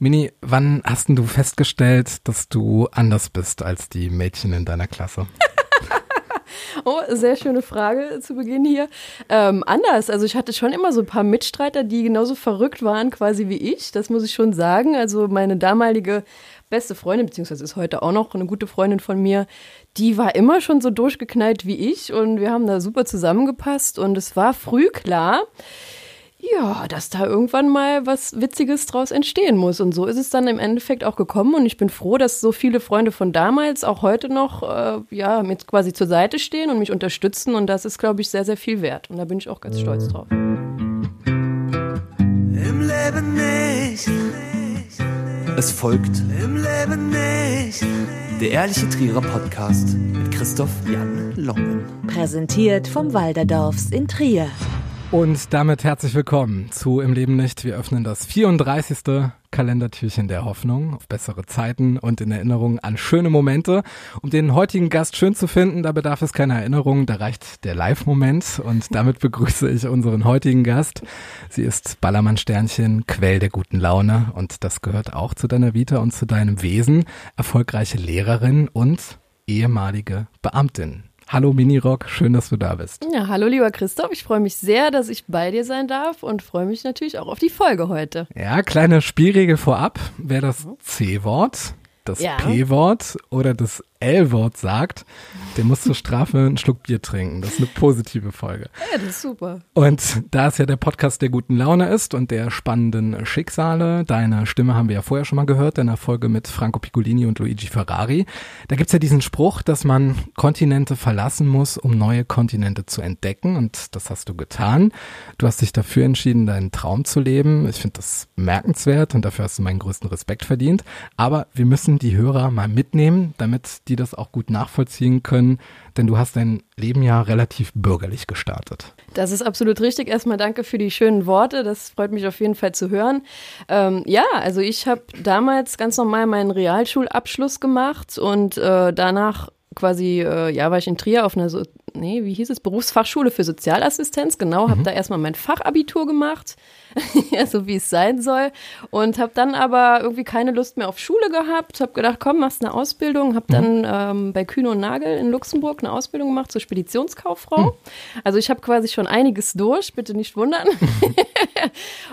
Mini, wann hast du festgestellt, dass du anders bist als die Mädchen in deiner Klasse? Oh, sehr schöne Frage zu Beginn hier. Ähm, anders, also ich hatte schon immer so ein paar Mitstreiter, die genauso verrückt waren quasi wie ich, das muss ich schon sagen. Also meine damalige beste Freundin, beziehungsweise ist heute auch noch eine gute Freundin von mir, die war immer schon so durchgeknallt wie ich und wir haben da super zusammengepasst und es war früh klar, ja, dass da irgendwann mal was Witziges draus entstehen muss. Und so ist es dann im Endeffekt auch gekommen. Und ich bin froh, dass so viele Freunde von damals auch heute noch, äh, ja, mir quasi zur Seite stehen und mich unterstützen. Und das ist, glaube ich, sehr, sehr viel wert. Und da bin ich auch ganz stolz drauf. Im Leben nicht. Es folgt Im Leben nicht. der Ehrliche Trierer Podcast mit Christoph Jan Longen. Präsentiert vom Walderdorfs in Trier. Und damit herzlich willkommen zu Im Leben nicht. Wir öffnen das 34. Kalendertürchen der Hoffnung auf bessere Zeiten und in Erinnerung an schöne Momente. Um den heutigen Gast schön zu finden, da bedarf es keiner Erinnerung, da reicht der Live-Moment und damit begrüße ich unseren heutigen Gast. Sie ist Ballermann-Sternchen, Quell der guten Laune und das gehört auch zu deiner Vita und zu deinem Wesen. Erfolgreiche Lehrerin und ehemalige Beamtin. Hallo Minirock, schön, dass du da bist. Ja, hallo lieber Christoph, ich freue mich sehr, dass ich bei dir sein darf und freue mich natürlich auch auf die Folge heute. Ja, kleine Spielregel vorab. Wer das C-Wort, das Ja. P-Wort oder das L-Wort sagt, der muss zur Strafe einen Schluck Bier trinken. Das ist eine positive Folge. Ja, das ist super. Und da es ja der Podcast der guten Laune ist und der spannenden Schicksale, deine Stimme haben wir ja vorher schon mal gehört, in der Folge mit Franco Piccolini und Luigi Ferrari, da gibt's ja diesen Spruch, dass man Kontinente verlassen muss, um neue Kontinente zu entdecken und das hast du getan. Du hast dich dafür entschieden, deinen Traum zu leben. Ich finde das bemerkenswert und dafür hast du meinen größten Respekt verdient. Aber wir müssen die Hörer mal mitnehmen, damit die das auch gut nachvollziehen können, denn du hast dein Leben ja relativ bürgerlich gestartet. Das ist absolut richtig. Erstmal danke für die schönen Worte. Das freut mich auf jeden Fall zu hören. Ähm, ja, also ich habe damals ganz normal meinen Realschulabschluss gemacht und äh, danach quasi, äh, ja, war ich in Trier auf einer, so nee, wie hieß es, Berufsfachschule für Sozialassistenz. Genau, habe da erstmal mein Fachabitur gemacht, ja, so wie es sein soll. Und habe dann aber irgendwie keine Lust mehr auf Schule gehabt. Habe gedacht, komm, machst eine Ausbildung. Habe dann ähm, bei Kühne und Nagel in Luxemburg eine Ausbildung gemacht zur Speditionskauffrau. Also ich habe quasi schon einiges durch, bitte nicht wundern.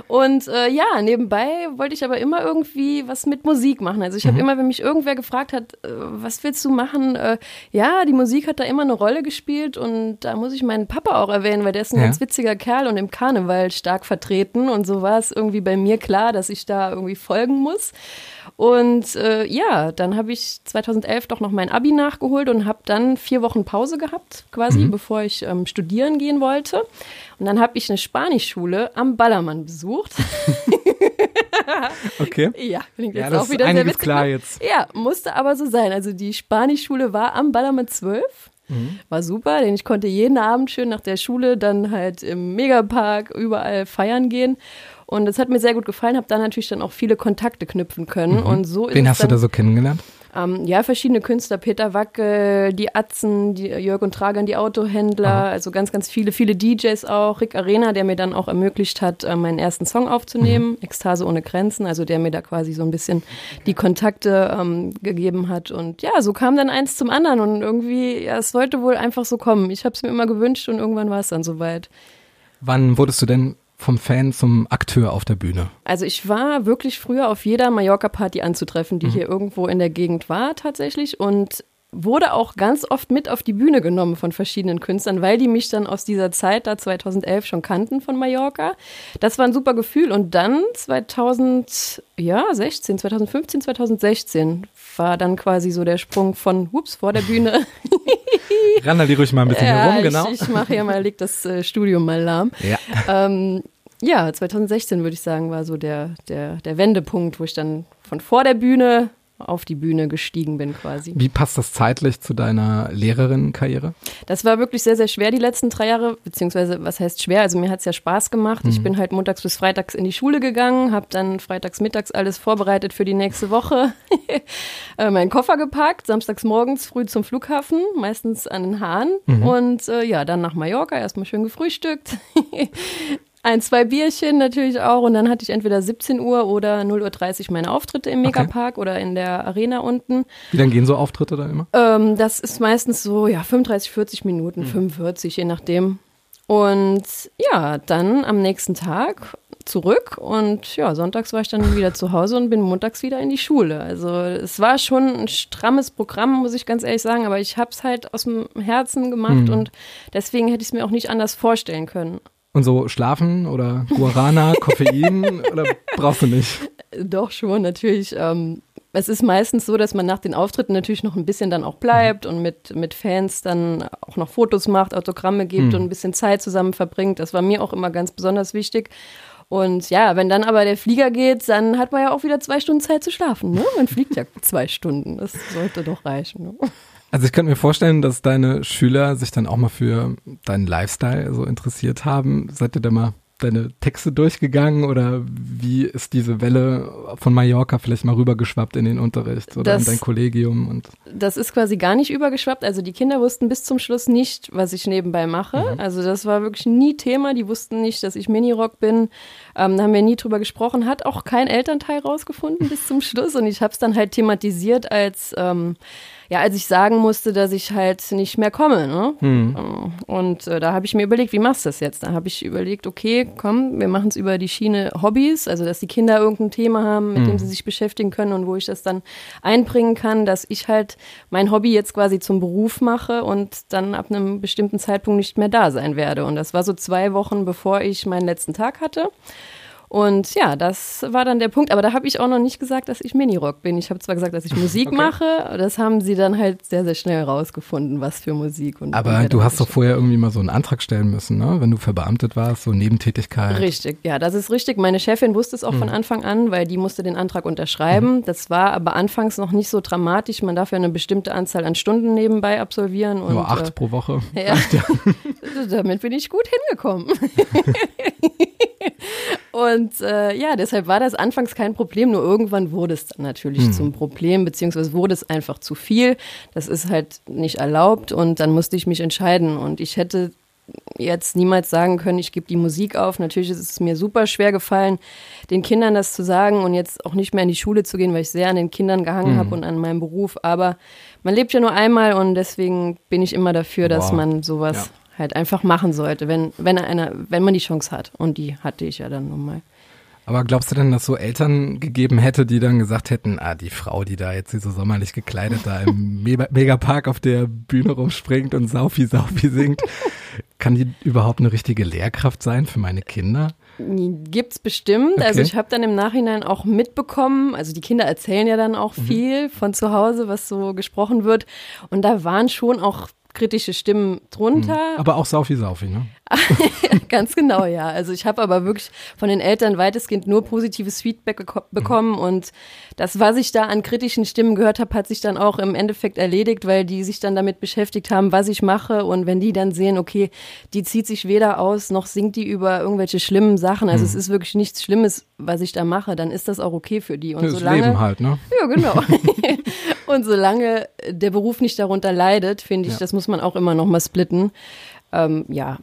Und äh, ja, nebenbei wollte ich aber immer irgendwie was mit Musik machen. Also ich habe immer, wenn mich irgendwer gefragt hat, äh, was willst du machen? Äh, ja, die Musik hat da immer eine Rolle gespielt und da muss ich meinen Papa auch erwähnen, weil der ist ein Ja. ganz witziger Kerl und im Karneval stark vertreten. Und so war es irgendwie bei mir klar, dass ich da irgendwie folgen muss. Und äh, ja, dann habe ich 2011 doch noch mein Abi nachgeholt und habe dann vier Wochen Pause gehabt, quasi, bevor ich ähm, studieren gehen wollte. Und dann habe ich eine Spanischschule am Ballermann besucht. Okay. ja, klingt Ja, jetzt das auch ist wieder sehr witzig. klar ne? jetzt. Ja, musste aber so sein. Also die Spanischschule war am Ballermann 12. Mhm. War super, denn ich konnte jeden Abend schön nach der Schule dann halt im Megapark überall feiern gehen. Und das hat mir sehr gut gefallen, habe da natürlich dann auch viele Kontakte knüpfen können. Und so Mhm. Wen hast du dann, da so kennengelernt? Ähm, ja, verschiedene Künstler, Peter Wackel, die Atzen, die Jörg und Tragan, die Autohändler, also ganz, ganz viele, viele DJs auch, Rick Arena, der mir dann auch ermöglicht hat, äh, meinen ersten Song aufzunehmen, Ekstase ohne Grenzen, also der mir da quasi so ein bisschen die Kontakte ähm, gegeben hat. Und ja, so kam dann eins zum anderen und irgendwie, ja, es wollte wohl einfach so kommen. Ich habe es mir immer gewünscht und irgendwann war es dann soweit. Wann wurdest du denn vom Fan zum Akteur auf der Bühne? Also ich war wirklich früher auf jeder Mallorca-Party anzutreffen, die hier irgendwo in der Gegend war tatsächlich und wurde auch ganz oft mit auf die Bühne genommen von verschiedenen Künstlern, weil die mich dann aus dieser Zeit da 2011 schon kannten von Mallorca. Das war ein super Gefühl und dann 2016, 2015, 2016 war dann quasi so der Sprung von hups vor der Bühne. Randali ruhig mal ein bisschen ja, herum, genau. ich, ich mache hier mal, leg das äh, Studium mal lahm. ja. Ähm, ja, 2016 würde ich sagen, war so der, der, der Wendepunkt, wo ich dann von vor der Bühne auf die Bühne gestiegen bin quasi. Wie passt das zeitlich zu deiner Lehrerinnenkarriere? Das war wirklich sehr, sehr schwer die letzten drei Jahre, beziehungsweise was heißt schwer? Also mir hat es ja Spaß gemacht. Ich bin halt montags bis freitags in die Schule gegangen, habe dann freitags mittags alles vorbereitet für die nächste Woche, äh, meinen Koffer gepackt, samstags morgens früh zum Flughafen, meistens an den Hahn und äh, ja, dann nach Mallorca, erstmal schön gefrühstückt. ein, zwei Bierchen natürlich auch und dann hatte ich entweder 17 Uhr oder 0.30 Uhr meine Auftritte im Megapark oder in der Arena unten. Wie dann gehen so Auftritte dann immer? Ähm, das ist meistens so, ja, 35, 40 Minuten, Mhm. 45, je nachdem. Und ja, dann am nächsten Tag zurück und ja, sonntags war ich dann wieder zu Hause und bin montags wieder in die Schule. Also es war schon ein strammes Programm, muss ich ganz ehrlich sagen, aber ich habe es halt aus dem Herzen gemacht Mhm. und deswegen hätte ich es mir auch nicht anders vorstellen können. Und so schlafen oder Guarana, Koffein oder brauchst du nicht? Doch schon, natürlich. Ähm, es ist meistens so, dass man nach den Auftritten natürlich noch ein bisschen dann auch bleibt und mit, mit Fans dann auch noch Fotos macht, Autogramme gibt Mhm. und ein bisschen Zeit zusammen verbringt. Das war mir auch immer ganz besonders wichtig. Und ja, wenn dann aber der Flieger geht, dann hat man ja auch wieder zwei Stunden Zeit zu schlafen. Ne? Man fliegt ja zwei Stunden. Das sollte doch reichen. Ne? Also ich könnte mir vorstellen, dass deine Schüler sich dann auch mal für deinen Lifestyle so interessiert haben. Seid ihr da mal deine Texte durchgegangen oder wie ist diese Welle von Mallorca vielleicht mal rübergeschwappt in den Unterricht oder Das- in dein Kollegium? Und Das ist quasi gar nicht übergeschwappt. Also die Kinder wussten bis zum Schluss nicht, was ich nebenbei mache. Also das war wirklich nie Thema. Die wussten nicht, dass ich Minirock bin. Ähm, da haben wir nie drüber gesprochen. Hat auch kein Elternteil rausgefunden bis zum Schluss. Und ich habe es dann halt thematisiert als ähm, ja, als ich sagen musste, dass ich halt nicht mehr komme. Ne? Ähm, Und äh, da habe ich mir überlegt, wie machst du das jetzt? Da habe ich überlegt, okay, komm, wir machen es über die Schiene Hobbys, also dass die Kinder irgendein Thema haben, mit dem sie sich beschäftigen können und wo ich das dann einbringen kann, dass ich halt mein Hobby jetzt quasi zum Beruf mache und dann ab einem bestimmten Zeitpunkt nicht mehr da sein werde. Und das war so zwei Wochen, bevor ich meinen letzten Tag hatte. Und ja, das war dann der Punkt. Aber da habe ich auch noch nicht gesagt, dass ich Minirock bin. Ich habe zwar gesagt, dass ich Musik Okay. mache. Das haben sie dann halt sehr, sehr schnell rausgefunden, was für Musik. Und aber du hast doch vorher irgendwie mal so einen Antrag stellen müssen, ne? Wenn du verbeamtet warst, so Nebentätigkeit. Richtig, ja, das ist richtig. Meine Chefin wusste es auch Mhm. von Anfang an, weil die musste den Antrag unterschreiben. Das war aber anfangs noch nicht so dramatisch. Man darf ja eine bestimmte Anzahl an Stunden nebenbei absolvieren. Und, Nur acht pro Woche. Äh, ja, damit bin ich gut hingekommen. Und äh, ja, deshalb war das anfangs kein Problem, nur irgendwann wurde es dann natürlich zum Problem, beziehungsweise wurde es einfach zu viel. Das ist halt nicht erlaubt und dann musste ich mich entscheiden. Und ich hätte jetzt niemals sagen können, ich gebe die Musik auf. Natürlich ist es mir super schwer gefallen, den Kindern das zu sagen und jetzt auch nicht mehr in die Schule zu gehen, weil ich sehr an den Kindern gehangen habe und an meinem Beruf. Aber man lebt ja nur einmal und deswegen bin ich immer dafür, dass Wow. man sowas halt einfach machen sollte, wenn, wenn einer, wenn man die Chance hat. Und die hatte ich ja dann nun mal. Aber glaubst du denn, dass so Eltern gegeben hätte, die dann gesagt hätten, ah, die Frau, die da jetzt so sommerlich gekleidet da im Me- Megapark auf der Bühne rumspringt und Saufi Saufi singt, kann die überhaupt eine richtige Lehrkraft sein für meine Kinder? Gibt's bestimmt. Also Okay. ich habe dann im Nachhinein auch mitbekommen, also die Kinder erzählen ja dann auch Mhm. viel von zu Hause, was so gesprochen wird. Und da waren schon auch kritische Stimmen drunter. Aber auch Saufi Saufi, ne? Ganz genau, ja. Also ich habe aber wirklich von den Eltern weitestgehend nur positives Feedback geko- bekommen und das, was ich da an kritischen Stimmen gehört habe, hat sich dann auch im Endeffekt erledigt, weil die sich dann damit beschäftigt haben, was ich mache und wenn die dann sehen, okay, die zieht sich weder aus, noch singt die über irgendwelche schlimmen Sachen, also es ist wirklich nichts Schlimmes, was ich da mache, dann ist das auch okay für die. Und Das solange, Leben halt, ne? ja, genau. und solange der Beruf nicht darunter leidet, finde ich, Ja. das muss man auch immer noch mal splitten. Ähm, ja,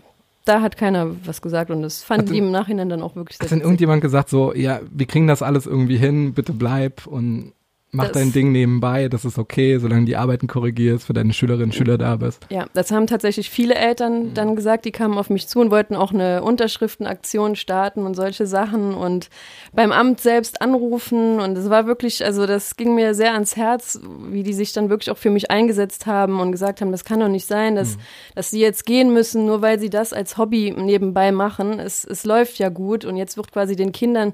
da hat keiner was gesagt und das fanden die im Nachhinein dann auch wirklich sehr Hat denn irgendjemand gesagt so, ja, wir kriegen das alles irgendwie hin, bitte bleib und mach Das- dein Ding nebenbei, das ist okay, solange die Arbeiten korrigierst, für deine Schülerinnen und Schüler da bist. Ja, das haben tatsächlich viele Mhm. Eltern dann gesagt, die kamen auf mich zu und wollten auch eine Unterschriftenaktion starten und solche Sachen und beim Amt selbst anrufen und es war wirklich, also das ging mir sehr ans Herz, wie die sich dann wirklich auch für mich eingesetzt haben und gesagt haben, das kann doch nicht sein, Mhm. dass, dass sie jetzt gehen müssen, nur weil sie das als Hobby nebenbei machen. Es, es läuft ja gut und jetzt wird quasi den Kindern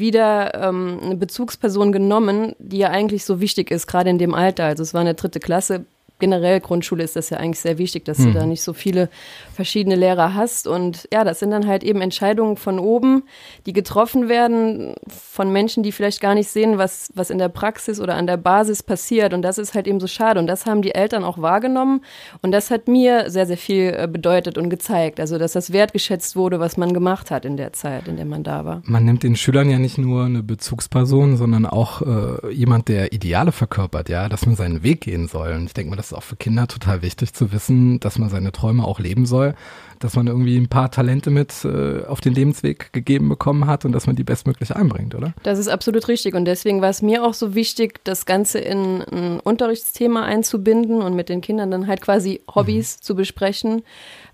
wieder ähm, eine Bezugsperson genommen, die ja eigentlich so wichtig ist, gerade in dem Alter. Also es war eine dritte Klasse. Generell Grundschule ist das ja eigentlich sehr wichtig, dass du da nicht so viele verschiedene Lehrer hast. Und ja, das sind dann halt eben Entscheidungen von oben, die getroffen werden von Menschen, die vielleicht gar nicht sehen, was, was in der Praxis oder an der Basis passiert. Und das ist halt eben so schade. Und das haben die Eltern auch wahrgenommen. Und das hat mir sehr, sehr viel äh, bedeutet und gezeigt. Also, dass das wertgeschätzt wurde, was man gemacht hat in der Zeit, in der man da war. Man nimmt den Schülern ja nicht nur eine Bezugsperson, sondern auch äh, jemand, der Ideale verkörpert, ja, dass man seinen Weg gehen soll. Und ich denke mal, das ist auch für Kinder total wichtig zu wissen, dass man seine Träume auch leben soll, dass man irgendwie ein paar Talente mit äh, auf den Lebensweg gegeben bekommen hat und dass man die bestmöglich einbringt, oder? Das ist absolut richtig und deswegen war es mir auch so wichtig, das Ganze in ein Unterrichtsthema einzubinden und mit den Kindern dann halt quasi Hobbys mhm. zu besprechen,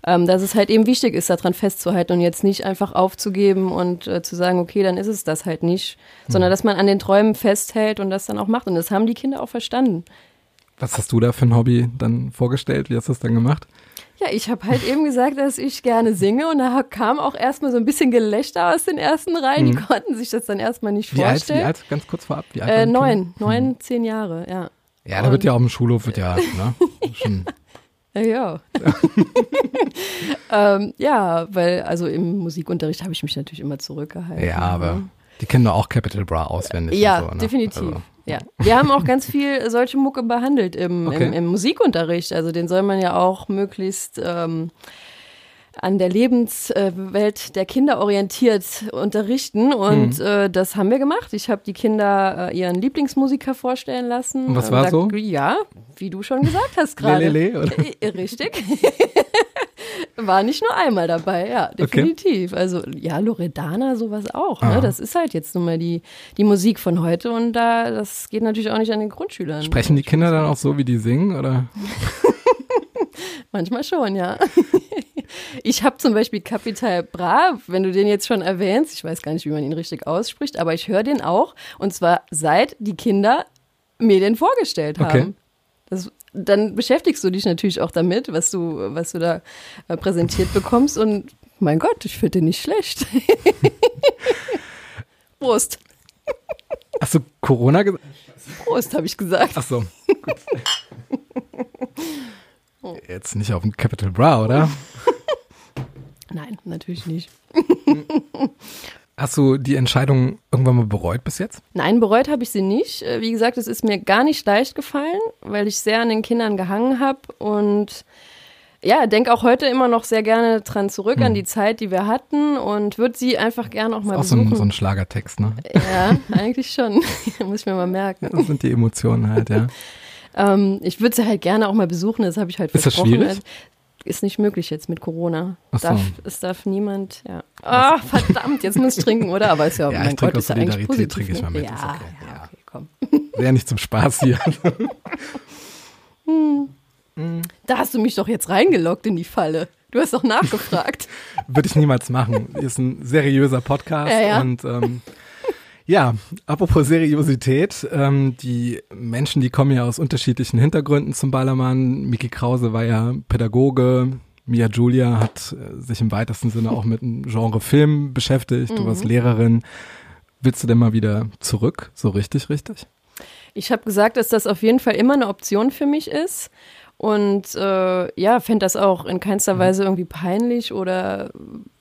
ähm, dass es halt eben wichtig ist, daran festzuhalten und jetzt nicht einfach aufzugeben und äh, zu sagen, okay, dann ist es das halt nicht, mhm. sondern dass man an den Träumen festhält und das dann auch macht und das haben die Kinder auch verstanden. Was hast du da für ein Hobby dann vorgestellt? Wie hast du das dann gemacht? Ja, ich habe halt eben gesagt, dass ich gerne singe und da kam auch erstmal so ein bisschen Gelächter aus den ersten Reihen. Mhm. Die konnten sich das dann erstmal nicht wie vorstellen. Alt, wie alt? Ganz kurz vorab. Wie alt äh, neun, neun, mhm. zehn Jahre, ja. Ja, da wird ja auch im Schulhof wird ja, ne, schon ja, ja. ähm, ja, weil also im Musikunterricht habe ich mich natürlich immer zurückgehalten. Ja, aber ne? die kennen doch auch Capital Bra auswendig. Ja, so, ne? definitiv. Also. Ja, wir haben auch ganz viel solche Mucke behandelt im, okay. im, im, Musikunterricht. Also den soll man ja auch möglichst ähm, an der Lebenswelt der Kinder orientiert unterrichten und mhm. äh, das haben wir gemacht. Ich habe die Kinder äh, ihren Lieblingsmusiker vorstellen lassen. Und was war da, so? Ja, wie du schon gesagt hast gerade. Lele, oder? Äh, richtig. War nicht nur einmal dabei, ja, definitiv. Okay. Also ja, Loredana, sowas auch. Ne? Das ist halt jetzt nun mal die, die Musik von heute und da, das geht natürlich auch nicht an den Grundschülern. Sprechen die Kinder dann auch so, wie die singen, oder? Manchmal schon, ja. Ich habe zum Beispiel Capital Bra, wenn du den jetzt schon erwähnst, ich weiß gar nicht, wie man ihn richtig ausspricht, aber ich höre den auch und zwar seit die Kinder mir den vorgestellt haben. Okay. Das, dann beschäftigst du dich natürlich auch damit, was du, was du da äh, präsentiert bekommst und mein Gott, ich finde den nicht schlecht. Prost. Hast du Corona gesagt? Prost, habe ich gesagt. Ach so. Jetzt nicht auf dem Capital Bra, oder? Nein, natürlich nicht. Hast du die Entscheidung irgendwann mal bereut bis jetzt? Nein, bereut habe ich sie nicht. Äh, wie gesagt, es ist mir gar nicht leicht gefallen, weil ich sehr an den Kindern gehangen habe und ja, denke auch heute immer noch sehr gerne dran zurück, hm. an die Zeit, die wir hatten und würde sie einfach gerne auch mal ist auch besuchen. So ein, so ein Schlagertext, ne? Ja, eigentlich schon. Muss ich mir mal merken. Das sind die Emotionen halt, ja. ähm, ich würde sie halt gerne auch mal besuchen, das habe ich halt ist versprochen. Ist das schwierig? Ist nicht möglich jetzt mit Corona. So. Darf, es darf niemand, ja. Oh, verdammt, jetzt muss ich trinken, oder? Aber ist ja, ja mein Gott, ist ja eigentlich positiv. trinke ich mal mit, ja, ist okay. Ja, ja, okay, komm. Wäre nicht zum Spaß hier. hm. Da hast du mich doch jetzt reingeloggt in die Falle. Du hast doch nachgefragt. Würde ich niemals machen. Hier ist ein seriöser Podcast ja, ja. und ähm, ja, apropos Seriosität, ähm, die Menschen, die kommen ja aus unterschiedlichen Hintergründen zum Ballermann. Miki Krause war ja Pädagoge, Mia Julia hat äh, sich im weitesten Sinne auch mit dem Genre Film beschäftigt. Du warst mhm. Lehrerin. Willst du denn mal wieder zurück, so richtig, richtig? Ich habe gesagt, dass das auf jeden Fall immer eine Option für mich ist. Und äh, ja, fände das auch in keinster mhm. Weise irgendwie peinlich oder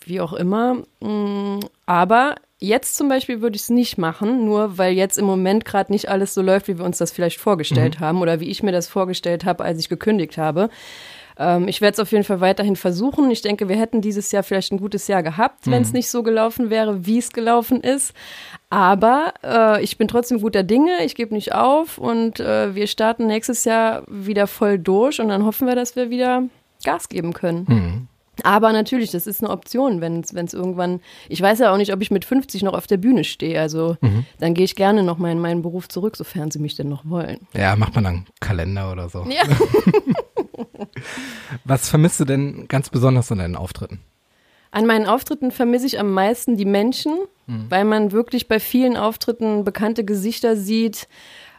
wie auch immer. Mm, aber Jetzt zum Beispiel würde ich es nicht machen, nur weil jetzt im Moment gerade nicht alles so läuft, wie wir uns das vielleicht vorgestellt mhm. haben oder wie ich mir das vorgestellt habe, als ich gekündigt habe. Ähm, ich werde es auf jeden Fall weiterhin versuchen. Ich denke, wir hätten dieses Jahr vielleicht ein gutes Jahr gehabt, mhm. wenn es nicht so gelaufen wäre, wie es gelaufen ist. Aber äh, ich bin trotzdem guter Dinge, ich gebe nicht auf und äh, wir starten nächstes Jahr wieder voll durch und dann hoffen wir, dass wir wieder Gas geben können. Mhm. Aber natürlich, das ist eine Option, wenn es irgendwann, ich weiß ja auch nicht, ob ich mit 50 noch auf der Bühne stehe. Also mhm. dann gehe ich gerne noch mal in meinen Beruf zurück, sofern sie mich denn noch wollen. Ja, macht man dann Kalender oder so. Ja. Was vermisst du denn ganz besonders an deinen Auftritten? An meinen Auftritten vermisse ich am meisten die Menschen, mhm. weil man wirklich bei vielen Auftritten bekannte Gesichter sieht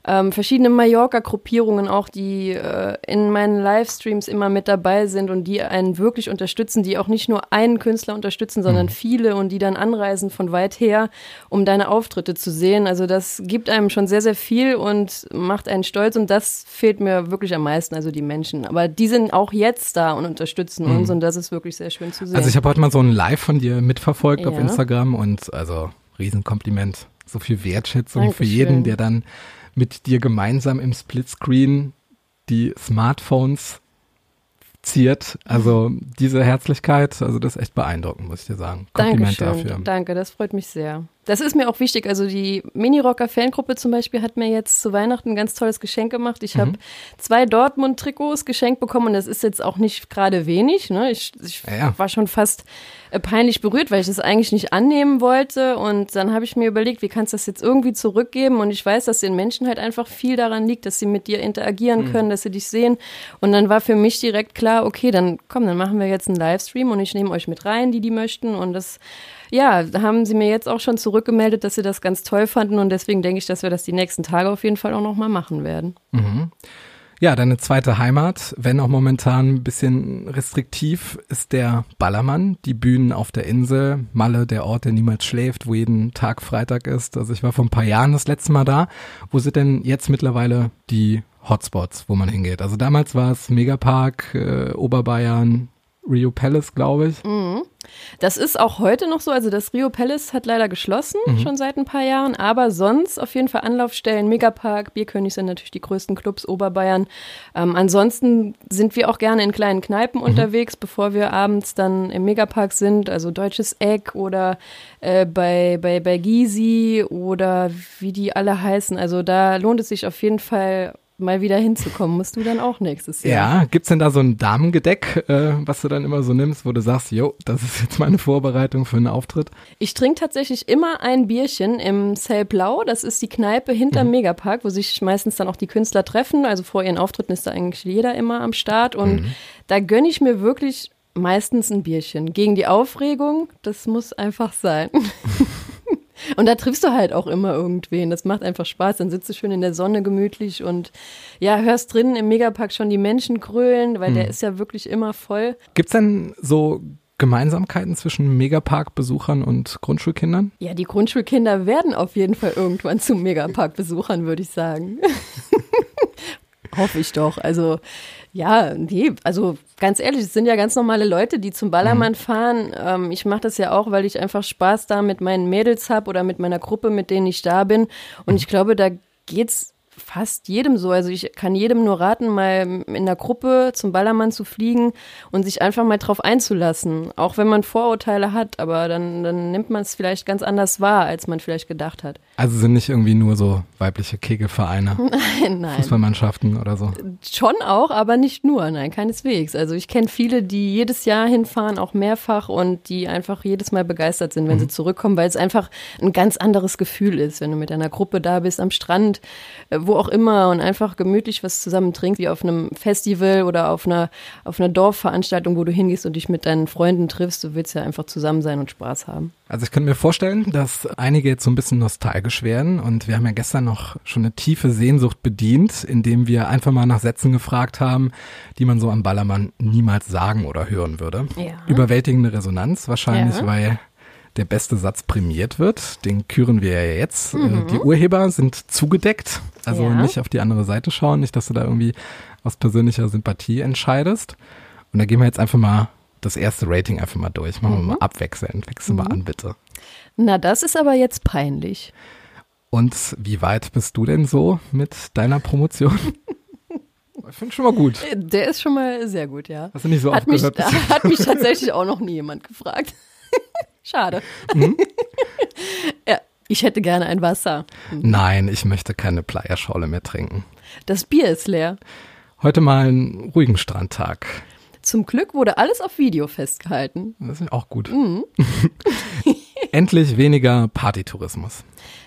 ähm, verschiedene Mallorca-Gruppierungen auch, die äh, in meinen Livestreams immer mit dabei sind und die einen wirklich unterstützen, die auch nicht nur einen Künstler unterstützen, sondern mhm. viele und die dann anreisen von weit her, um deine Auftritte zu sehen. Also das gibt einem schon sehr, sehr viel und macht einen stolz und das fehlt mir wirklich am meisten, also die Menschen. Aber die sind auch jetzt da und unterstützen mhm. uns und das ist wirklich sehr schön zu sehen. Also ich habe heute mal so ein Live von dir mitverfolgt ja. auf Instagram und also Riesenkompliment. So viel Wertschätzung Dankeschön. für jeden, der dann mit dir gemeinsam im Splitscreen die Smartphones ziert. Also diese Herzlichkeit, also das ist echt beeindruckend, muss ich dir sagen. Kompliment Dankeschön. dafür. Danke, das freut mich sehr. Das ist mir auch wichtig. Also die Mini-Rocker-Fangruppe zum Beispiel hat mir jetzt zu Weihnachten ein ganz tolles Geschenk gemacht. Ich habe zwei Dortmund-Trikots geschenkt bekommen und das ist jetzt auch nicht gerade wenig. Ne? Ich, ich Ja, ja. war schon fast äh, peinlich berührt, weil ich das eigentlich nicht annehmen wollte. Und dann habe ich mir überlegt, wie kannst du das jetzt irgendwie zurückgeben? Und ich weiß, dass den Menschen halt einfach viel daran liegt, dass sie mit dir interagieren können, dass sie dich sehen. Und dann war für mich direkt klar, okay, dann komm, dann machen wir jetzt einen Livestream und ich nehme euch mit rein, die die möchten. Und das, ja, haben sie mir jetzt auch schon zurückgemeldet, dass sie das ganz toll fanden. Und deswegen denke ich, dass wir das die nächsten Tage auf jeden Fall auch nochmal machen werden. Ja, deine zweite Heimat, wenn auch momentan ein bisschen restriktiv, ist der Ballermann, die Bühnen auf der Insel, Malle, der Ort, der niemals schläft, wo jeden Tag Freitag ist. Also ich war vor ein paar Jahren das letzte Mal da. Wo sind denn jetzt mittlerweile die Hotspots, wo man hingeht? Also damals war es Megapark, äh, Oberbayern, Rio Palace, glaube ich. Das ist auch heute noch so. Also das Rio Palace hat leider geschlossen, schon seit ein paar Jahren. Aber sonst auf jeden Fall Anlaufstellen. Megapark, Bierkönig sind natürlich die größten Clubs Oberbayern. Ähm, ansonsten sind wir auch gerne in kleinen Kneipen unterwegs, bevor wir abends dann im Megapark sind. Also Deutsches Eck oder äh, bei, bei, bei Gysi oder wie die alle heißen. Also da lohnt es sich auf jeden Fall mal wieder hinzukommen. Musst du dann auch nächstes Jahr. Ja, gibt's denn da so ein Damengedeck, äh, was du dann immer so nimmst, wo du sagst, jo, das ist jetzt meine Vorbereitung für einen Auftritt? Ich trinke tatsächlich immer ein Bierchen im Cell Blau. Das ist die Kneipe hinterm Megapark, wo sich meistens dann auch die Künstler treffen. Also vor ihren Auftritten ist da eigentlich jeder immer am Start. Und da gönne ich mir wirklich meistens ein Bierchen. Gegen die Aufregung, das muss einfach sein. Und da triffst du halt auch immer irgendwen. Das macht einfach Spaß. Dann sitzt du schön in der Sonne gemütlich und ja, hörst drinnen im Megapark schon die Menschen grölen, weil der ist ja wirklich immer voll. Gibt's denn so Gemeinsamkeiten zwischen Megapark-Besuchern und Grundschulkindern? Ja, die Grundschulkinder werden auf jeden Fall irgendwann zu Megapark-Besuchern, würde ich sagen. Hoffe ich doch. Also, ja, nee, also ganz ehrlich, es sind ja ganz normale Leute, die zum Ballermann fahren. Ähm, ich mache das ja auch, weil ich einfach Spaß da mit meinen Mädels habe oder mit meiner Gruppe, mit denen ich da bin. Und ich glaube, da geht's fast jedem so. Also ich kann jedem nur raten, mal in der Gruppe zum Ballermann zu fliegen und sich einfach mal drauf einzulassen. Auch wenn man Vorurteile hat, aber dann, dann nimmt man es vielleicht ganz anders wahr, als man vielleicht gedacht hat. Also sind nicht irgendwie nur so weibliche Kegelvereine, Nein, nein. Fußballmannschaften oder so. Schon auch, aber nicht nur, nein, keineswegs. Also ich kenne viele, die jedes Jahr hinfahren, auch mehrfach und die einfach jedes Mal begeistert sind, wenn sie zurückkommen, weil es einfach ein ganz anderes Gefühl ist, wenn du mit einer Gruppe da bist, am Strand, äh, wo auch immer und einfach gemütlich was zusammen trinkst, wie auf einem Festival oder auf einer, auf einer Dorfveranstaltung, wo du hingehst und dich mit deinen Freunden triffst. Du willst ja einfach zusammen sein und Spaß haben. Also ich könnte mir vorstellen, dass einige jetzt so ein bisschen nostalgisch werden und wir haben ja gestern noch schon eine tiefe Sehnsucht bedient, indem wir einfach mal nach Sätzen gefragt haben, die man so am Ballermann niemals sagen oder hören würde. Ja. Überwältigende Resonanz wahrscheinlich, Ja. weil der beste Satz prämiert wird. Den küren wir ja jetzt. Äh, Mhm. Die Urheber sind zugedeckt, also Ja. nicht auf die andere Seite schauen, nicht, dass du da irgendwie aus persönlicher Sympathie entscheidest. Und da gehen wir jetzt einfach mal das erste Rating einfach mal durch. Machen wir Mhm. mal abwechselnd. Wechsel mal an, bitte. Na, das ist aber jetzt peinlich. Und wie weit bist du denn so mit deiner Promotion? Ich finde schon mal gut. Der ist schon mal sehr gut, ja. Hast du nicht so hat mich, hat mich tatsächlich auch noch nie jemand gefragt. Schade. Mhm. ja, ich hätte gerne ein Wasser. Nein, ich möchte keine Playa-Schorle mehr trinken. Das Bier ist leer. Heute mal einen ruhigen Strandtag. Zum Glück wurde alles auf Video festgehalten. Das ist auch gut. Mhm. Endlich weniger Partytourismus.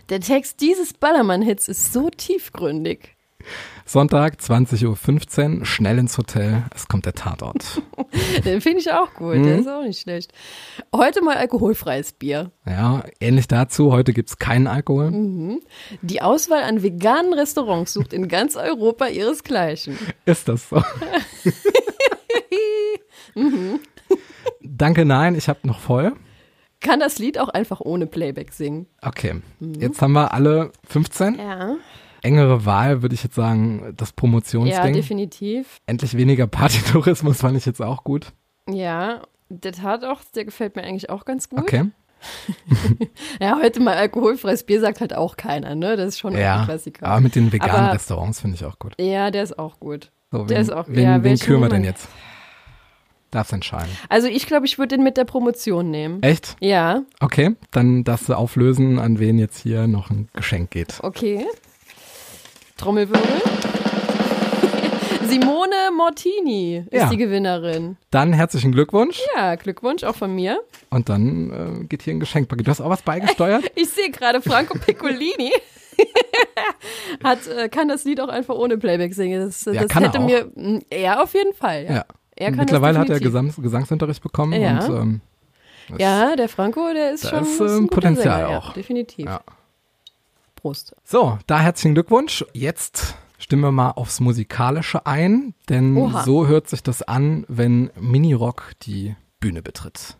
Der Text dieses Ballermann-Hits ist so tiefgründig. Sonntag, 20.15 Uhr, schnell ins Hotel. Es kommt der Tatort. Den finde ich auch gut, Mhm. der ist auch nicht schlecht. Heute mal alkoholfreies Bier. Ja, ähnlich dazu. Heute gibt's keinen Alkohol. Mhm. Die Auswahl an veganen Restaurants sucht in ganz Europa ihresgleichen. Ist das so? Danke, nein, ich habe noch voll. Kann das Lied auch einfach ohne Playback singen? Okay, jetzt haben wir alle 15. Ja. Engere Wahl würde ich jetzt sagen, das Ja, Promotionsding. definitiv. Endlich weniger Partytourismus fand ich jetzt auch gut. Ja, der Tat auch, der gefällt mir eigentlich auch ganz gut. Okay. Ja, heute mal alkoholfreies Bier sagt halt auch keiner, ne? Das ist schon Ja, ein Klassiker. aber mit den veganen Aber- Restaurants finde ich auch gut. Ja, der ist auch gut. So, Der wen, ist auch- wen, ja, wen küren wir denn jetzt? Darfst entscheiden. Also ich glaube, ich würde den mit der Promotion nehmen. Echt? Ja, Okay, dann darfst du auflösen, an wen jetzt hier noch ein Geschenk geht. okay. Trommelwirbel. Simone Mortini ist Ja. die Gewinnerin. Dann herzlichen Glückwunsch Ja, Glückwunsch auch von mir. und dann äh, geht hier ein Geschenkpaket. Du hast auch was beigesteuert? Ich sehe gerade Franco Piccolini. Hat, äh, kann das Lied auch einfach ohne Playback singen. Das, Ja, das er hätte mir. Er auf jeden Fall, ja. Ja. Er kann Mittlerweile hat er. Gesangs Gesangsunterricht bekommen Ja. und ähm, Ja, der Franco, der ist Da schon ist, ist ähm, ein guter Potenzial Sänger, auch. Ja, definitiv. Ja. Prost. So, da herzlichen Glückwunsch. Jetzt stimmen wir mal aufs Musikalische ein, denn Oha. so hört sich das an, wenn Minirock die Bühne betritt.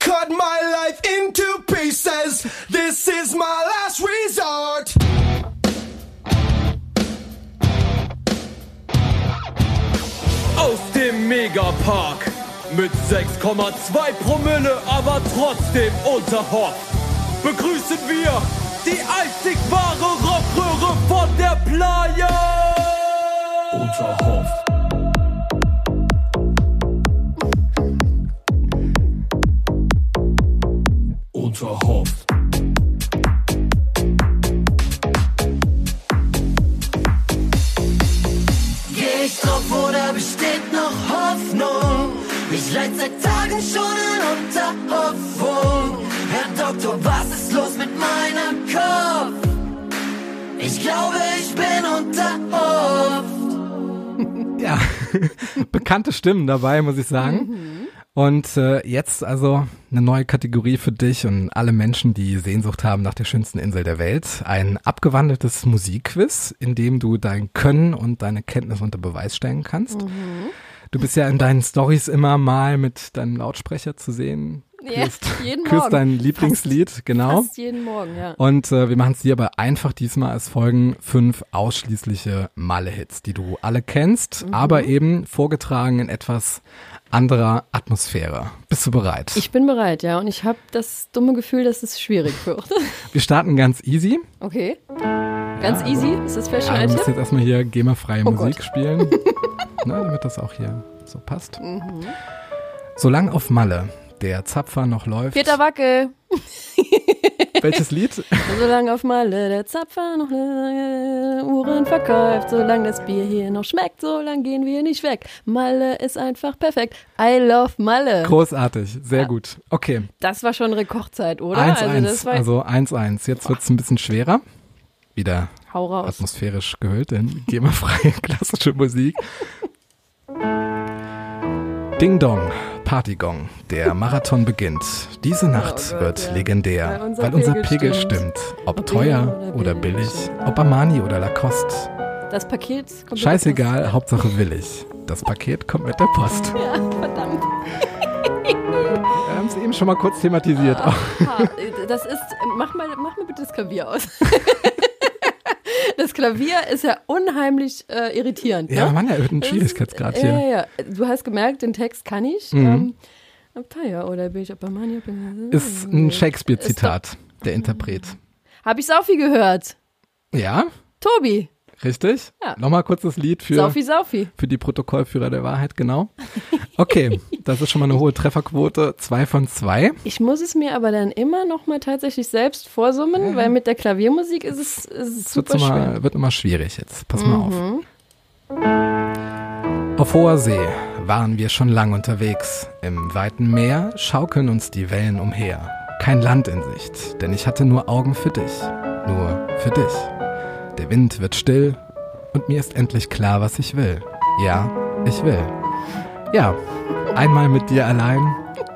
Cut my life into pieces. This is my last resort. Aus dem Megapark. Mit 6,2 Promille, aber trotzdem unter Hoff. Begrüßen wir die einzig wahre Rockröhre von der Playa. Unter Hoff. Unter Hoff. Geh ich drauf oder besteht seit Tagen schon in Unterhoffnung. Herr Doktor, was ist los mit meinem Kopf? Ich glaube, ich bin unterhofft. Ja, bekannte Stimmen dabei, muss ich sagen. Und äh, jetzt also eine neue Kategorie für dich und alle Menschen, die Sehnsucht haben nach der schönsten Insel der Welt. Ein abgewandeltes Musikquiz, in dem du dein Können und deine Kenntnis unter Beweis stellen kannst. Du bist ja in deinen Stories immer mal mit deinem Lautsprecher zu sehen. Ja, Küsst, jeden küsst Morgen. dein Lieblingslied, genau. Fast jeden Morgen, ja. Und äh, wir machen es dir aber einfach diesmal. Es folgen fünf ausschließliche Malle-Hits, die du alle kennst, Mhm. aber eben vorgetragen in etwas anderer Atmosphäre. Bist du bereit? Ich bin bereit, ja. Und ich habe das dumme Gefühl, dass es schwierig wird. wir starten ganz easy. Okay. Ganz easy. Ist das vielleicht schon Ja, ein musst Tipp? jetzt erstmal hier GEMA-freie Oh Musik Gott. spielen, ne, damit das auch hier so passt. Mhm. Solang auf Malle der Zapfer noch läuft. Peter Wackel. Welches Lied? Solange auf Malle der Zapfer noch Uhren verkauft, solange das Bier hier noch schmeckt, solange gehen wir nicht weg. Malle ist einfach perfekt. I love Malle. Großartig, sehr gut. Okay, Das war schon Rekordzeit, oder? 1-1. also das war Also 1-1. Jetzt wird's ein bisschen schwerer. Wieder Hau raus. atmosphärisch gehüllt in GEMA-freie klassische Musik. Ding Dong, Partygong, der Marathon beginnt. Diese Nacht Oh wird ja. legendär, Weil unser weil unser Pegel Pegel stimmt. stimmt. Ob, Ob teuer oder billig, billig. ob Armani oder Lacoste. Das Paket kommt Scheißegal, Hauptsache willig. Das Paket kommt mit der Post. Ja, verdammt. Wir haben es eben schon mal kurz thematisiert. Ha, das ist, mach mal, mach mal bitte das Klavier aus. Das Klavier ist ja unheimlich äh, irritierend. Ja, ne? Mann, erhöht einen Das- Schwierigkeitsgrad ja, hier. Ja, ja, Du hast gemerkt, den Text kann ich. Mhm. Ähm, ob teuer oder bin ich ob Ist ein Shakespeare-Zitat, der Interpret. Habe ich Saufi gehört. Ja, Tobi. Richtig. Ja. Nochmal kurz das Lied für, Saufi, Saufi. für die Protokollführer der Wahrheit, genau. Okay, das ist schon mal eine hohe Trefferquote. Zwei von zwei. Ich muss es mir aber dann immer noch mal tatsächlich selbst vorsummen, weil mit der Klaviermusik ist es, ist es Wird super schwer. immer, wird immer schwierig jetzt. Pass mal Mhm. auf. Auf hoher See waren wir schon lang unterwegs. Im weiten Meer schaukeln uns die Wellen umher. Kein Land in Sicht, denn ich hatte nur Augen für dich. Nur für dich. Der Wind wird still und mir ist endlich klar, was ich will. Ja, ich will. Ja, einmal mit dir allein,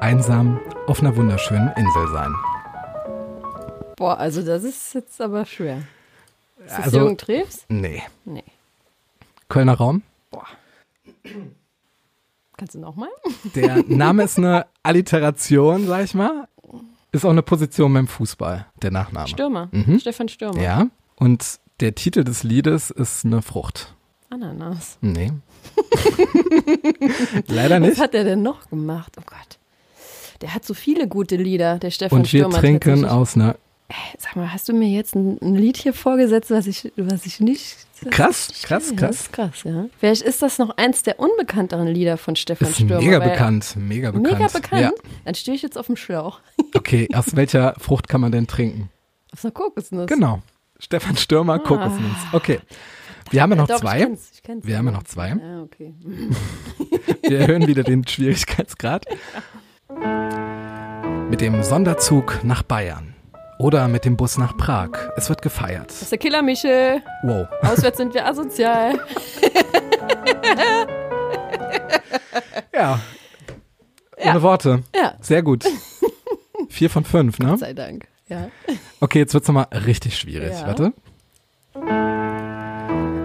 einsam, auf einer wunderschönen Insel sein. Boah, also das ist jetzt aber schwer. Ist das Also- Jürgen Treves? Nee. Nee. Kölner Raum. Kannst du noch mal? Der Name ist eine Alliteration, sag ich mal. Ist auch eine Position beim Fußball, der Nachname. Stürmer. Mhm. Stefan Stürmer. Ja. Und der Titel des Liedes ist eine Frucht. Ananas. Nee. Leider Was nicht. hat er denn noch gemacht? Oh Gott. Der hat so viele gute Lieder, der Stefan Und wir Stürmer. trinken aus einer Sag mal, hast du mir jetzt ein, ein Lied hier vorgesetzt, was ich, was ich nicht. Krass, krass, das krass. ist krass, ja. Vielleicht ist das noch eins der unbekannteren Lieder von Stefan Ist Stürmer. mega bekannt, mega bekannt. Mega bekannt? Ja. Dann stehe ich jetzt auf dem Schlauch. Okay, aus welcher Frucht kann man denn trinken? Auf einer Kokosnuss. Genau. Stefan Stürmer, Kokosnuss. Okay. Wir haben ja noch Ah. Doch, Ich zwei. kenn's, ich kenn's, Wir haben ja noch zwei. Ja, okay. Wir erhöhen wieder den Schwierigkeitsgrad. Mit dem Sonderzug nach Bayern oder mit dem Bus nach Prag. Es wird gefeiert. Das ist der Killer Michel. Wow. Auswärts sind wir asozial. Ja. Ohne Worte. Ja, Sehr gut. Vier von fünf, ne? sei Dank. Ja. Okay, jetzt wird's nochmal richtig schwierig. Ja. Warte.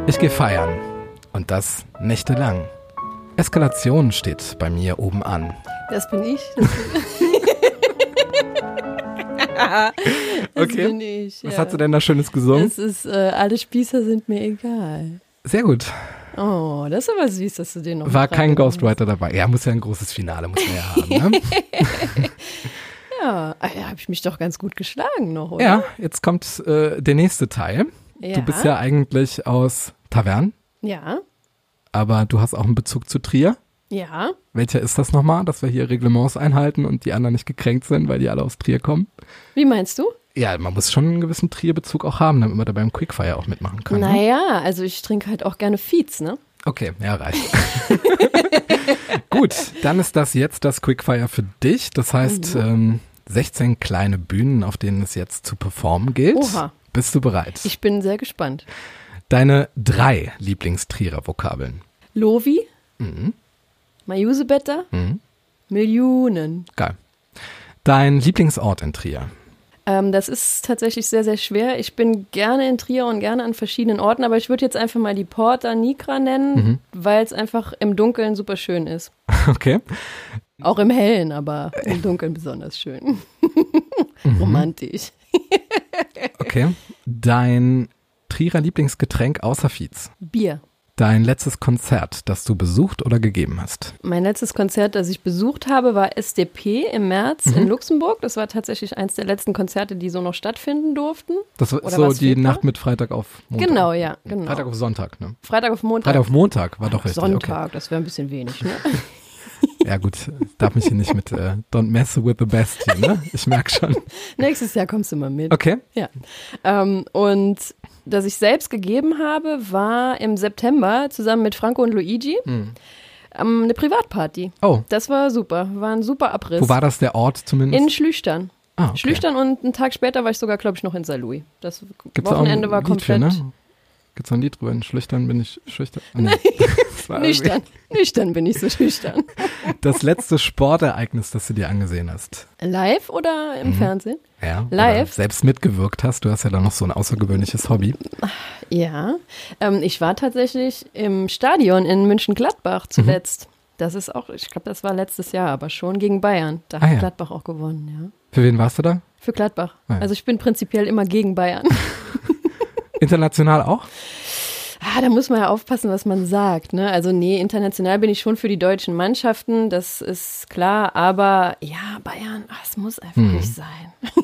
Ich gehe feiern. Und das nächtelang. Eskalation steht bei mir oben an. Das bin ich. Das Das Okay. bin ich. Was ja. hat sie denn da Schönes gesungen? Es ist, äh, alle Spießer sind mir egal. Sehr gut. Oh, das ist aber süß, dass du den noch War kein Ghostwriter dabei. Ja, muss ja ein großes Finale, muss man ja haben. Ne? Ja, ah, ja habe ich mich doch ganz gut geschlagen noch, oder? ja, jetzt kommt äh, der nächste Teil. Ja. Du bist ja eigentlich aus Tavern, Ja, aber du hast auch einen Bezug zu Trier. ja. Welcher ist das nochmal, dass wir hier Reglements einhalten und die anderen nicht gekränkt sind, weil die alle aus Trier kommen? Wie meinst du? Ja, man muss schon einen gewissen Trier-Bezug auch haben, damit man da beim Quickfire auch mitmachen kann. Ne? Naja, also ich trinke halt auch gerne Feeds, ne? Okay, ja, reicht. Gut, dann ist das jetzt das Quickfire für dich. Das heißt, ähm, 16 kleine Bühnen, auf denen es jetzt zu performen gilt. Oha. Bist du bereit? Ich bin sehr gespannt. Deine drei Lieblingstrierer-Vokabeln. Lovi, Mhm. Majusebetter, Mhm. Millionen. Geil. Dein Lieblingsort in Trier. Ähm, das ist tatsächlich sehr, sehr schwer. Ich bin gerne in Trier und gerne an verschiedenen Orten, aber ich würde jetzt einfach mal die Porta Nigra nennen, Mhm. weil es einfach im Dunkeln super schön ist. Okay. Auch im Hellen, aber im Dunkeln besonders schön. Mhm. Romantisch. Okay. Dein Trierer Lieblingsgetränk außer Fietz. Bier. Dein letztes Konzert, das du besucht oder gegeben hast. Mein letztes Konzert, das ich besucht habe, war SDP im März Mhm. in Luxemburg. Das war tatsächlich eins der letzten Konzerte, die so noch stattfinden durften. Das war so die fehlt Nacht mit Freitag auf Montag. Genau, ja, genau. Freitag auf Sonntag, ne? Freitag auf Montag. Freitag auf Montag war doch richtig. Sonntag, das wäre ein bisschen wenig, ne? Ja gut, darf mich hier nicht mit äh, Don't mess with the best hier, ne? Ich merke schon. Nächstes Jahr kommst du mal mit. Okay. Ja. Ähm, und das ich selbst gegeben habe, war im September zusammen mit Franco und Luigi Hm. ähm, eine Privatparty. Oh, Das war super, war ein super Abriss. wo war das der Ort zumindest? In Schlüchtern. ah, okay. Schlüchtern und einen Tag später war ich sogar, glaube ich, noch in Saarlouis. Das Gibt's Wochenende war Lied komplett Für, ne? Gibt's auch ein Lied drüber? In Schlüchtern bin ich schüchtern. Ah, nee. Nüchtern. nüchtern bin ich so schüchtern. Das letzte Sportereignis, das du dir angesehen hast. Live oder im Mhm. Fernsehen? Ja. Live? Selbst mitgewirkt hast. Du hast ja dann noch so ein außergewöhnliches Hobby. Ja. Ähm, ich war tatsächlich im Stadion in Mhm. München-Gladbach zuletzt. Das ist auch, ich glaube, das war letztes Jahr, aber schon gegen Bayern. Da hat Ah, ja. Gladbach auch gewonnen, ja. Für wen warst du da? Für Gladbach. Ah, ja. Also ich bin prinzipiell immer gegen Bayern. International auch? Ah, da muss man ja aufpassen, was man sagt. Ne? Also nee, international bin ich schon für die deutschen Mannschaften, das ist klar. Aber ja, Bayern, es muss einfach Hm. nicht sein.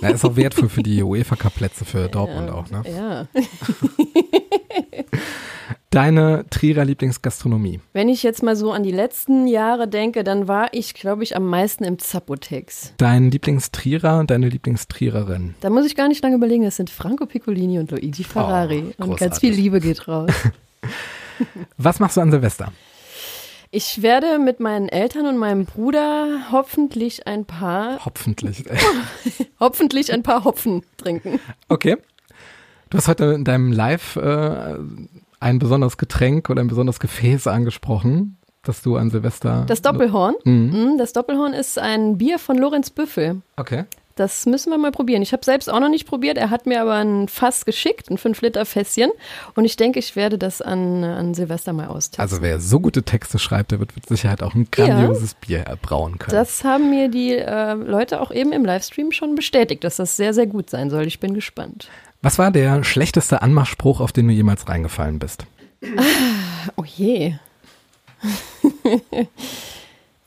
Ja, ist auch wertvoll für die UEFA Cup Plätze für Dortmund auch, ne? Ja. Deine Trierer Lieblingsgastronomie. Wenn ich jetzt mal so an die letzten Jahre denke, dann war ich, glaube ich, am meisten im Zapotex. Dein Lieblingstrierer und deine Lieblingstriererin. Da muss ich gar nicht lange überlegen, das sind Franco Piccolini und Luigi Ferrari. Oh, und ganz viel Liebe geht raus. Was machst du an Silvester? Ich werde mit meinen Eltern und meinem Bruder hoffentlich ein paar, Hopfentlich. hoffentlich ein paar Hopfen trinken. Okay. Du hast heute in deinem Live äh, ein besonderes Getränk oder ein besonderes Gefäß angesprochen, das du an Silvester. Das Doppelhorn. Mhm. Mm, Das Doppelhorn ist ein Bier von Lorenz Büffel. Okay. Das müssen wir mal probieren. Ich habe selbst auch noch nicht probiert. Er hat mir aber ein Fass geschickt, ein 5-Liter-Fässchen. Und ich denke, ich werde das an, an Silvester mal austesten. Also wer so gute Texte schreibt, der wird mit Sicherheit auch ein grandioses Bier erbrauen können. das haben mir die äh, Leute auch eben im Livestream schon bestätigt, dass das sehr, sehr gut sein soll. Ich bin gespannt. Was war der schlechteste Anmachspruch, auf den du jemals reingefallen bist? Oh je.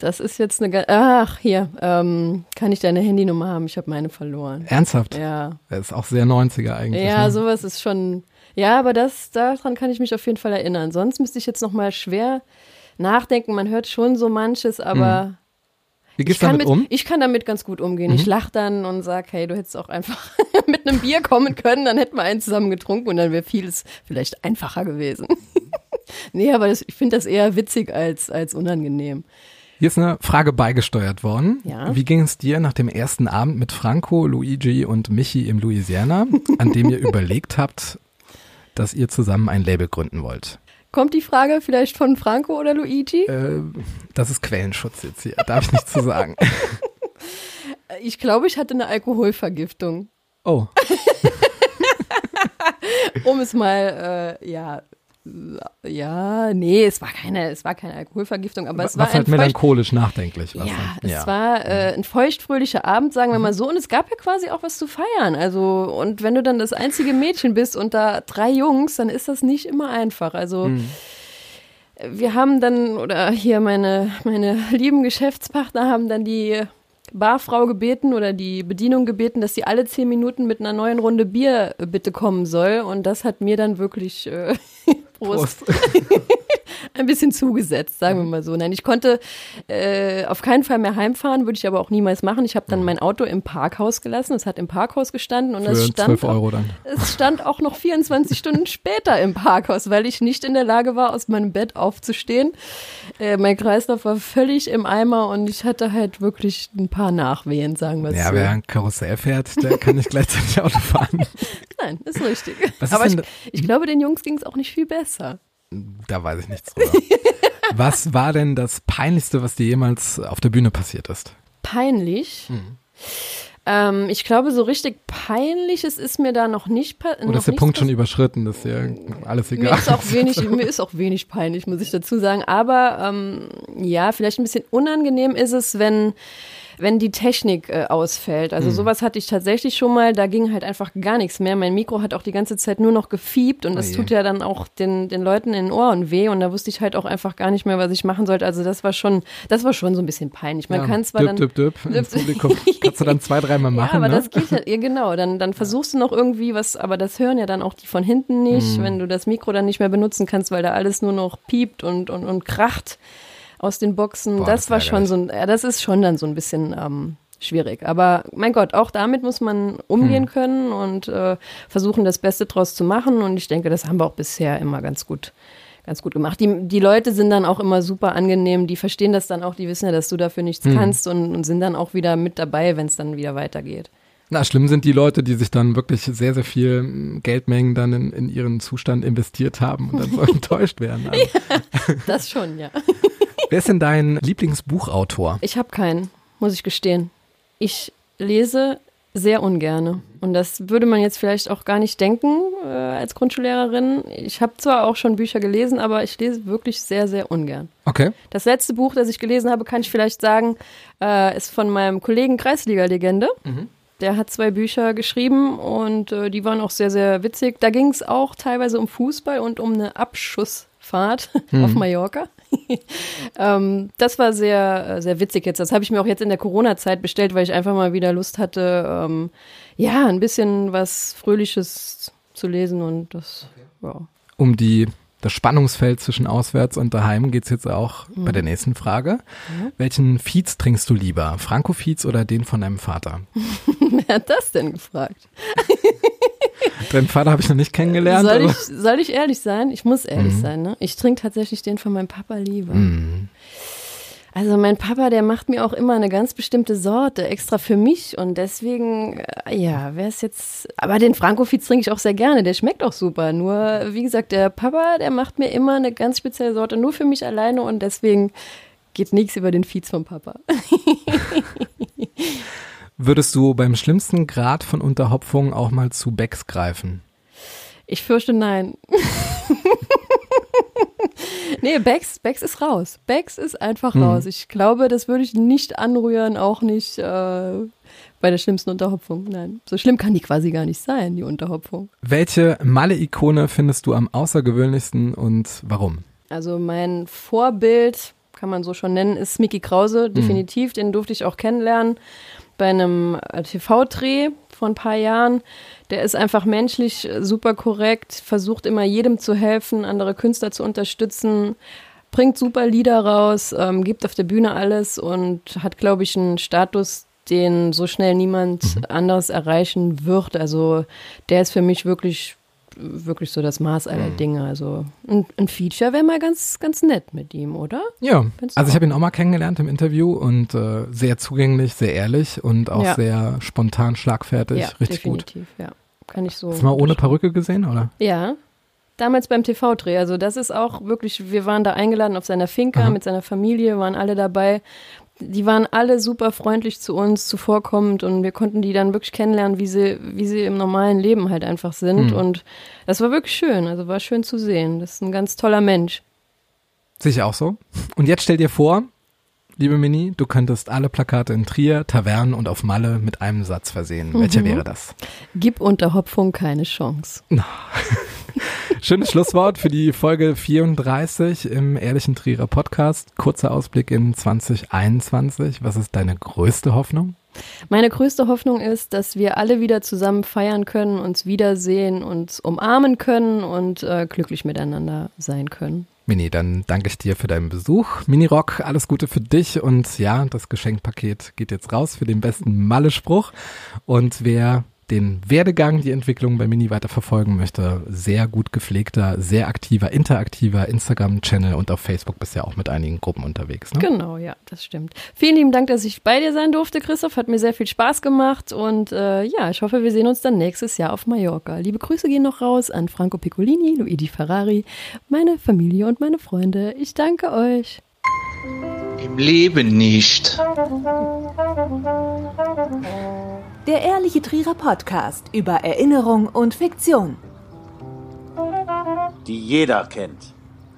Das ist jetzt eine. Ach, hier. Ähm, kann ich deine Handynummer haben? Ich habe meine verloren. Ernsthaft? Ja. Das ist auch sehr 90er eigentlich. Ja, ne? sowas ist schon. Ja, aber das, daran kann ich mich auf jeden Fall erinnern. Sonst müsste ich jetzt nochmal schwer nachdenken. Man hört schon so manches, aber. Wie Ich gehst du kann, damit mit, um? Mhm. ich kann damit ganz gut umgehen. Ich lach dann und sag, hey, du hättest auch einfach mit einem Bier kommen können, dann hätten wir einen zusammen getrunken und dann wäre vieles vielleicht einfacher gewesen. nee, aber das, ich finde das eher witzig als, als unangenehm. Hier ist eine Frage beigesteuert worden. Ja. Wie ging es dir nach dem ersten Abend mit Franco, Luigi und Michi im Louisiana, an dem ihr überlegt habt, dass ihr zusammen ein Label gründen wollt? Kommt die Frage vielleicht von Franco oder Luigi? Äh, das ist Quellenschutz jetzt hier, darf ich nicht zu sagen. Ich glaube, ich hatte eine Alkoholvergiftung. Oh, Um es mal, äh, ja, ja, nee, es war keine, es war keine Alkoholvergiftung, aber es war was halt melancholisch nachdenklich. Was ja, dann. es war äh, ein feuchtfröhlicher Abend, sagen wir mal so, und es gab ja quasi auch was zu feiern. Also, und wenn du dann das einzige Mädchen bist und da drei Jungs, dann ist das nicht immer einfach. Also, wir haben dann, oder hier meine, meine lieben Geschäftspartner haben dann die Barfrau gebeten oder die Bedienung gebeten, dass sie alle zehn Minuten mit einer neuen Runde Bier äh, bitte kommen soll. Und das hat mir dann wirklich äh, Prost, Prost. ein bisschen zugesetzt, sagen wir mal so. Nein, ich konnte äh, auf keinen Fall mehr heimfahren, würde ich aber auch niemals machen. Ich habe dann mein Auto im Parkhaus gelassen. Es hat im Parkhaus gestanden und es Für stand 12 Euro dann. es stand auch noch 24 Stunden später im Parkhaus, weil ich nicht in der Lage war, aus meinem Bett aufzustehen. Äh, mein Kreislauf war völlig im Eimer und ich hatte halt wirklich ein paar Nachwehen, sagen wir es Ja, so. wer ein Karussell fährt, der kann nicht gleichzeitig Auto fahren. Nein, ist richtig. Was ist Aber ich, denn- ich glaube, den Jungs ging es auch nicht viel besser. Da weiß ich nichts drüber. Was war denn das Peinlichste, was dir jemals auf der Bühne passiert ist? Peinlich. Mhm. Ähm, ich glaube, so richtig peinliches ist mir da noch nicht passiert. Oder ist der Punkt schon überschritten? Das ist ja alles egal. Mir ist auch wenig, mir ist auch wenig peinlich, muss ich dazu sagen. Aber ähm, ja, vielleicht ein bisschen unangenehm ist es, wenn wenn die Technik äh, ausfällt. Also Hm. sowas hatte ich tatsächlich schon mal, da ging halt einfach gar nichts mehr. Mein Mikro hat auch die ganze Zeit nur noch gefiebt und das Oje. tut ja dann auch den, den Leuten in den Ohren weh und da wusste ich halt auch einfach gar nicht mehr, was ich machen sollte. Also das war schon, das war schon so ein bisschen peinlich. Man Ja, kann zwar düpp, dann düpp, düpp, ins Publikum. Kannst du dann zwei, dreimal machen, ja, aber ne? das geht ja, ja genau. Dann, dann versuchst du noch irgendwie was, aber das hören ja dann auch die von hinten nicht, Mhm. wenn du das Mikro dann nicht mehr benutzen kannst, weil da alles nur noch piept und, und, und kracht aus den Boxen. Boah, das, das war ist schon so ein, ja, das ist schon dann so ein bisschen ähm, schwierig. Aber mein Gott, auch damit muss man umgehen können und äh, versuchen, das Beste draus zu machen. Und ich denke, das haben wir auch bisher immer ganz gut ganz gut gemacht. Die, die Leute sind dann auch immer super angenehm, die verstehen das dann auch, die wissen ja, dass du dafür nichts kannst und, und sind dann auch wieder mit dabei, wenn es dann wieder weitergeht. Na, schlimm sind die Leute, die sich dann wirklich sehr, sehr viel mm, Geldmengen dann in, in ihren Zustand investiert haben und dann so enttäuscht werden. Also, Das schon, ja. Wer ist denn dein Lieblingsbuchautor? Ich habe keinen, muss ich gestehen. Ich lese sehr ungerne. Und das würde man jetzt vielleicht auch gar nicht denken äh, als Grundschullehrerin. Ich habe zwar auch schon Bücher gelesen, aber ich lese wirklich sehr, sehr ungern. Okay. Das letzte Buch, das ich gelesen habe, kann ich vielleicht sagen, äh, ist von meinem Kollegen Kreisliga-Legende. Der hat zwei Bücher geschrieben und äh, die waren auch sehr, sehr witzig. Da ging es auch teilweise um Fußball und um eine Abschussfahrt auf Mallorca. ähm, das war sehr, äh, sehr witzig jetzt. Das habe ich mir auch jetzt in der Corona-Zeit bestellt, weil ich einfach mal wieder Lust hatte, ähm, ja, ein bisschen was Fröhliches zu lesen und das, ja. Um die, das Spannungsfeld zwischen auswärts und daheim geht's jetzt auch Mhm. bei der nächsten Frage. Welchen Fietz trinkst du lieber? Franco-Fietz oder den von deinem Vater? Wer hat das denn gefragt? Deinen Vater habe ich noch nicht kennengelernt. Soll ich, soll ich ehrlich sein? Ich muss ehrlich Mhm. sein, ne? Ich trinke tatsächlich den von meinem Papa lieber. Mhm. Also mein Papa, der macht mir auch immer eine ganz bestimmte Sorte extra für mich und deswegen, äh, ja, wäre es jetzt, aber den Frankofiz trinke ich auch sehr gerne, der schmeckt auch super. Nur, wie gesagt, der Papa, der macht mir immer eine ganz spezielle Sorte, nur für mich alleine und deswegen geht nichts über den Fiez vom Papa. Würdest du beim schlimmsten Grad von Unterhopfung auch mal zu Becks greifen? Ich fürchte nein. nee, Bex, Bex ist raus. Bex ist einfach raus. Ich glaube, das würde ich nicht anrühren, auch nicht äh, bei der schlimmsten Unterhopfung. Nein, so schlimm kann die quasi gar nicht sein, die Unterhopfung. Welche Malle-Ikone findest du am außergewöhnlichsten und warum? Also mein Vorbild, kann man so schon nennen, ist Mickey Krause, Mhm. definitiv. Den durfte ich auch kennenlernen bei einem äh, TV-Dreh vor ein paar Jahren. Der ist einfach menschlich äh, super korrekt, versucht immer jedem zu helfen, andere Künstler zu unterstützen, bringt super Lieder raus, ähm, gibt auf der Bühne alles und hat, glaube ich, einen Status, den so schnell niemand anderes erreichen wird. Also der ist für mich wirklich wirklich so das Maß aller Dinge. Also ein, ein Feature wäre mal ganz, ganz nett mit ihm, oder? Ja, Findest also ich habe ihn auch mal kennengelernt im Interview und äh, sehr zugänglich, sehr ehrlich und auch Ja. sehr spontan, schlagfertig, ja, richtig gut. definitiv, ja. Kann ich so. Hast du mal ohne Perücke gesehen, oder? Ja. Damals beim TV-Dreh. Also das ist auch wirklich, wir waren da eingeladen auf seiner Finca Aha. mit seiner Familie, waren alle dabei. Die waren alle super freundlich zu uns, zuvorkommend und wir konnten die dann wirklich kennenlernen, wie sie, wie sie im normalen Leben halt einfach sind. Hm. Und das war wirklich schön, also war schön zu sehen. Das ist ein ganz toller Mensch. Ich auch so. Und jetzt stell dir vor, liebe Mini, du könntest alle Plakate in Trier, Tavernen und auf Malle mit einem Satz versehen. Welcher Mhm. wäre das? Gib Unterhopfung keine Chance. Schönes Schlusswort für die Folge 34 im Ehrlichen Trierer Podcast. Kurzer Ausblick in 2021. Was ist deine größte Hoffnung? Meine größte Hoffnung ist, dass wir alle wieder zusammen feiern können, uns wiedersehen, uns umarmen können und äh, glücklich miteinander sein können. Mini, dann danke ich dir für deinen Besuch. Mini Rock, alles Gute für dich und ja, das Geschenkpaket geht jetzt raus für den besten Malle-Spruch. Und wer den Werdegang, die Entwicklung bei Mini weiter verfolgen möchte, sehr gut gepflegter, sehr aktiver, interaktiver Instagram-Channel und auf Facebook bist du ja auch mit einigen Gruppen unterwegs. Ne? Genau, ja, das stimmt. Vielen lieben Dank, dass ich bei dir sein durfte, Christoph. Hat mir sehr viel Spaß gemacht und äh, ja, ich hoffe, wir sehen uns dann nächstes Jahr auf Mallorca. Liebe Grüße gehen noch raus an Franco Piccolini, Luigi Ferrari, meine Familie und meine Freunde. Ich danke euch. Im Leben nicht. Der Ehrliche Trierer Podcast über Erinnerung und Fiktion. die jeder kennt.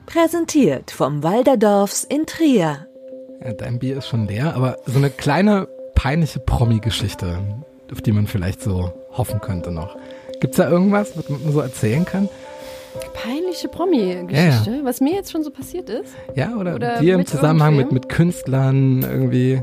Präsentiert vom Walderdorfs in Trier. Ja, dein Bier ist schon leer, aber so eine kleine peinliche Promi-Geschichte, auf die man vielleicht so hoffen könnte noch. Gibt's da irgendwas, was man so erzählen kann? Peinliche Promi-Geschichte, was mir jetzt schon so passiert ist. Ja, oder, Oder dir im Zusammenhang mit, mit Künstlern irgendwie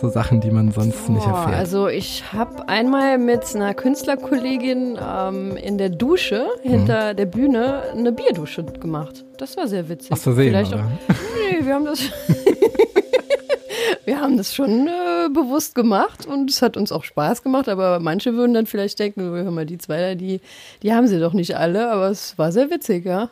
so Sachen, die man sonst nicht Boah, erfährt. also ich habe einmal mit einer Künstlerkollegin ähm, in der Dusche hinter der Bühne eine Bierdusche gemacht. Das war sehr witzig. Aus Versehen, Vielleicht oder? Auch, nee, wir haben das, wir haben das schon äh, bewusst gemacht und es hat uns auch Spaß gemacht. Aber manche würden dann vielleicht denken, hör mal, die zwei da, die, die haben sie doch nicht alle. Aber es war sehr witzig, ja.